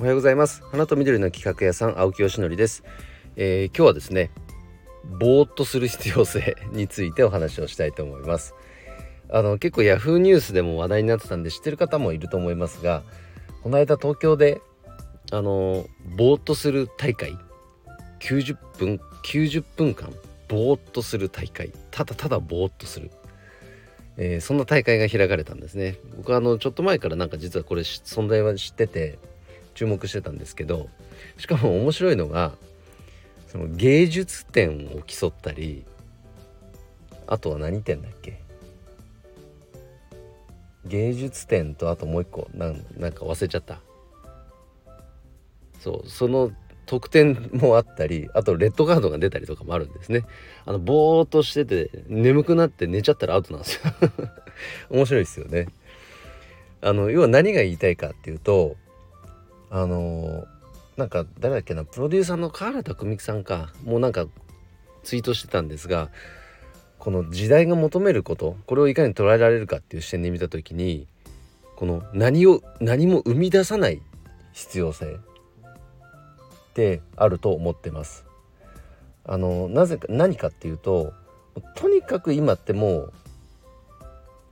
おはようございます。花と緑の企画屋さん青木よしのりです、えー、今日はですねぼーっとする必要性についてお話をしたいと思います。あの結構ヤフーニュースでも話題になってたんで知ってる方もいると思いますがこの間東京であのぼーっとする大会90分90分間ぼーっとする大会ただただぼーっとする、えー、そんな大会が開かれたんですね。僕はあのちょっと前からなんか実はこれ存在は知ってて注目してたんですけどしかも面白いのがその芸術点を競ったりあとは何点だっけ？芸術点とあともう一個なんなんか忘れちゃった。そうその得点もあったりあとレッドカードが出たりとかもあるんですね。あのぼーっとしてて眠くなって寝ちゃったらアウトなんですよ。面白いですよね。あの要は何が言いたいかっていうとあのなんか誰だっけなプロデューサーの河原拓実さんかもうなんかツイートしてたんですがこの時代が求めることこれをいかに捉えられるかっていう視点で見た時にこの何を何も生み出さない必要性ってあると思ってます。あのなぜか何かっていうととにかく今ってもう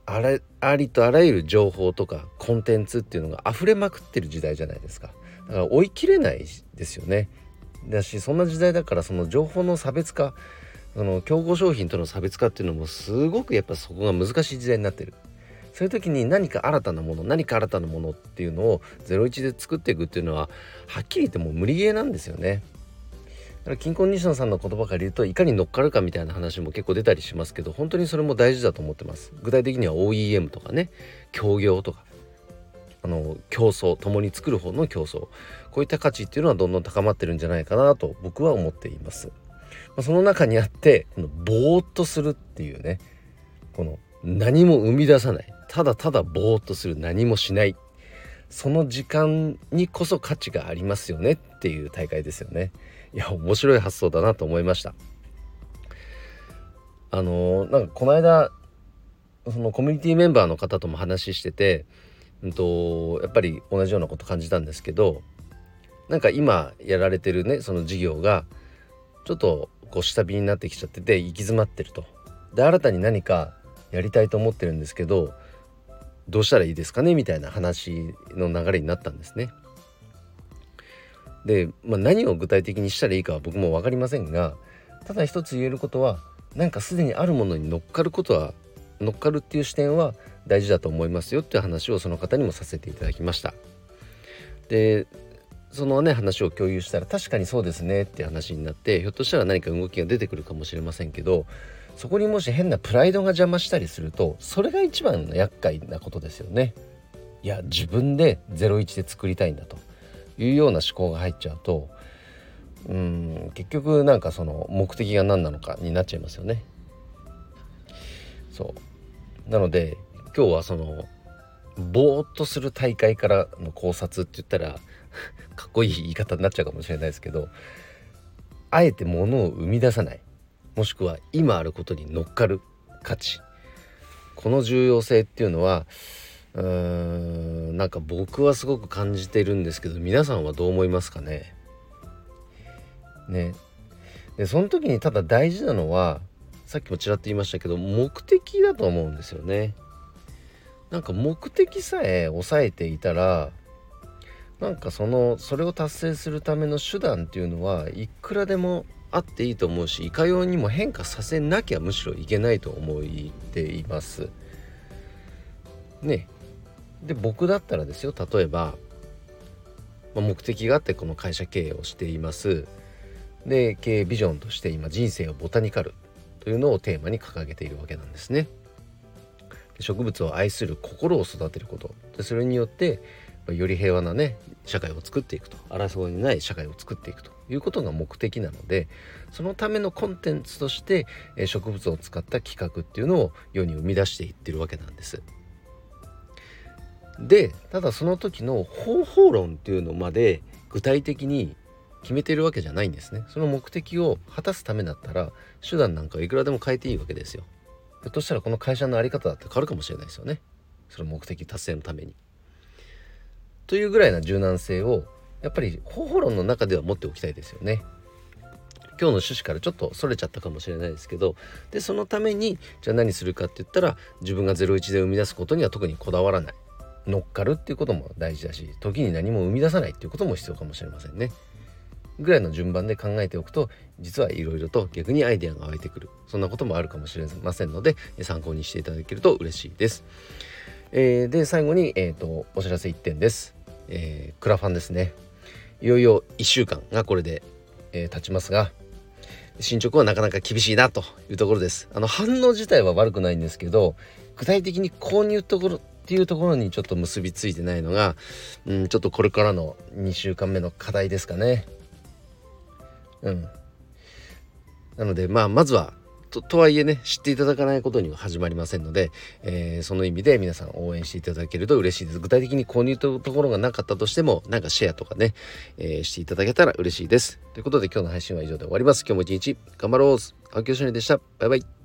あれありとあらゆる情報とかコンテンツっていうのが溢れまくってる時代じゃないですか。だから追い切れないですよね。だしそんな時代だからその情報の差別化その競合商品との差別化っていうのもすごくやっぱそこが難しい時代になってる。そういう時に何か新たなもの何か新たなものっていうのを01で作っていくっていうのははっきり言ってもう無理ゲーなんですよね。だから金婚西野さんの言葉から言うといかに乗っかるかみたいな話も結構出たりしますけど本当にそれも大事だと思ってます。具体的には OEM とかね。協業とか。あの競争共に作る方の競争。こういった価値っていうのはどんどん高まってるんじゃないかなと僕は思っています、まあ、その中にあってこのぼーっとするっていうねこの何も生み出さない。ただただぼーっとする何もしない。その時間にこそ価値がありますよねっていう大会ですよね。いや面白い発想だなと思いました。あのなんかこの間そのコミュニティメンバーの方とも話してて、うんと、やっぱり同じようなこと感じたんですけどなんか今やられてるねその事業がちょっとこう下火になってきちゃってて行き詰まってると。で新たに何かやりたいと思ってるんですけどどうしたらいいですかねみたいな話の流れになったんですね。で、まあ、何を具体的にしたらいいかは僕も分かりませんがただ一つ言えることはなんかすでにあるものに乗っかることは乗っかるっていう視点は大事だと思いますよっていう話をその方にもさせていただきました。でそのね話を共有したら確かにそうですねって話になってひょっとしたら何か動きが出てくるかもしれませんけどそこにもし変なプライドが邪魔したりするとそれが一番の厄介なことですよね。いや自分で01で作りたいんだというような思考が入っちゃうとうん結局なんかその目的が何なのかになっちゃいますよね。そうなので今日はそのぼーっとする大会からの考察って言ったら かっこいい言い方になっちゃうかもしれないですけどあえて物を生み出さない。もしくは今あることに乗っかる価値。この重要性っていうのはうーんなんか僕はすごく感じてるんですけど皆さんはどう思いますかね？ね。でその時にただ大事なのはさっきもちらっと言いましたけど目的だと思うんですよね。なんか目的さえ抑えていたらなんかそのそれを達成するための手段っていうのはいくらでもあっていいと思うしいかようにも変化させなきゃむしろいけないと思っています。ね。で僕だったらですよ例えば、まあ、目的があってこの会社経営をしています。で経営ビジョンとして今人生をボタニカルというのをテーマに掲げているわけなんですね。植物を愛する心を育てること。でそれによってより平和なね社会を作っていくと。争いのない社会を作っていくと。いうことが目的なのでそのためのコンテンツとして植物を使った企画っていうのを世に生み出していってるわけなんです。でただその時の方法論っていうのまで具体的に決めてるわけじゃないんですね。その目的を果たすためだったら手段なんかいくらでも変えていいわけですよ。ひょっとしたらこの会社の在り方だって変わるかもしれないですよねその目的達成のためにというぐらいな柔軟性をやっぱり方法論の中では持っておきたいですよね。今日の趣旨からちょっとそれちゃったかもしれないですけどでそのためにじゃあ何するかって言ったら自分が01で生み出すことには特にこだわらない乗っかるっていうことも大事だし時に何も生み出さないっていうことも必要かもしれませんね。ぐらいの順番で考えておくと実はいろいろと逆にアイデアが湧いてくる。そんなこともあるかもしれませんので参考にしていただけると嬉しいです。えー、で最後に、えーと、お知らせ1点です、えー、クラファンですね。いよいよ1週間がこれで、えー、経ちますが進捗はなかなか厳しいなというところです。あの反応自体は悪くないんですけど具体的に購入ところっていうところにちょっと結びついてないのが、うん、ちょっとこれからの2週間目の課題ですかね。うん。なのでまあまずはととはいえね知っていただかないことには始まりませんので、えー、その意味で皆さん応援していただけると嬉しいです。具体的に購入というところがなかったとしてもなんかシェアとかね、えー、していただけたら嬉しいです。ということで今日の配信は以上で終わります。今日も一日頑張ろう。青木よしのりでした。バイバイ。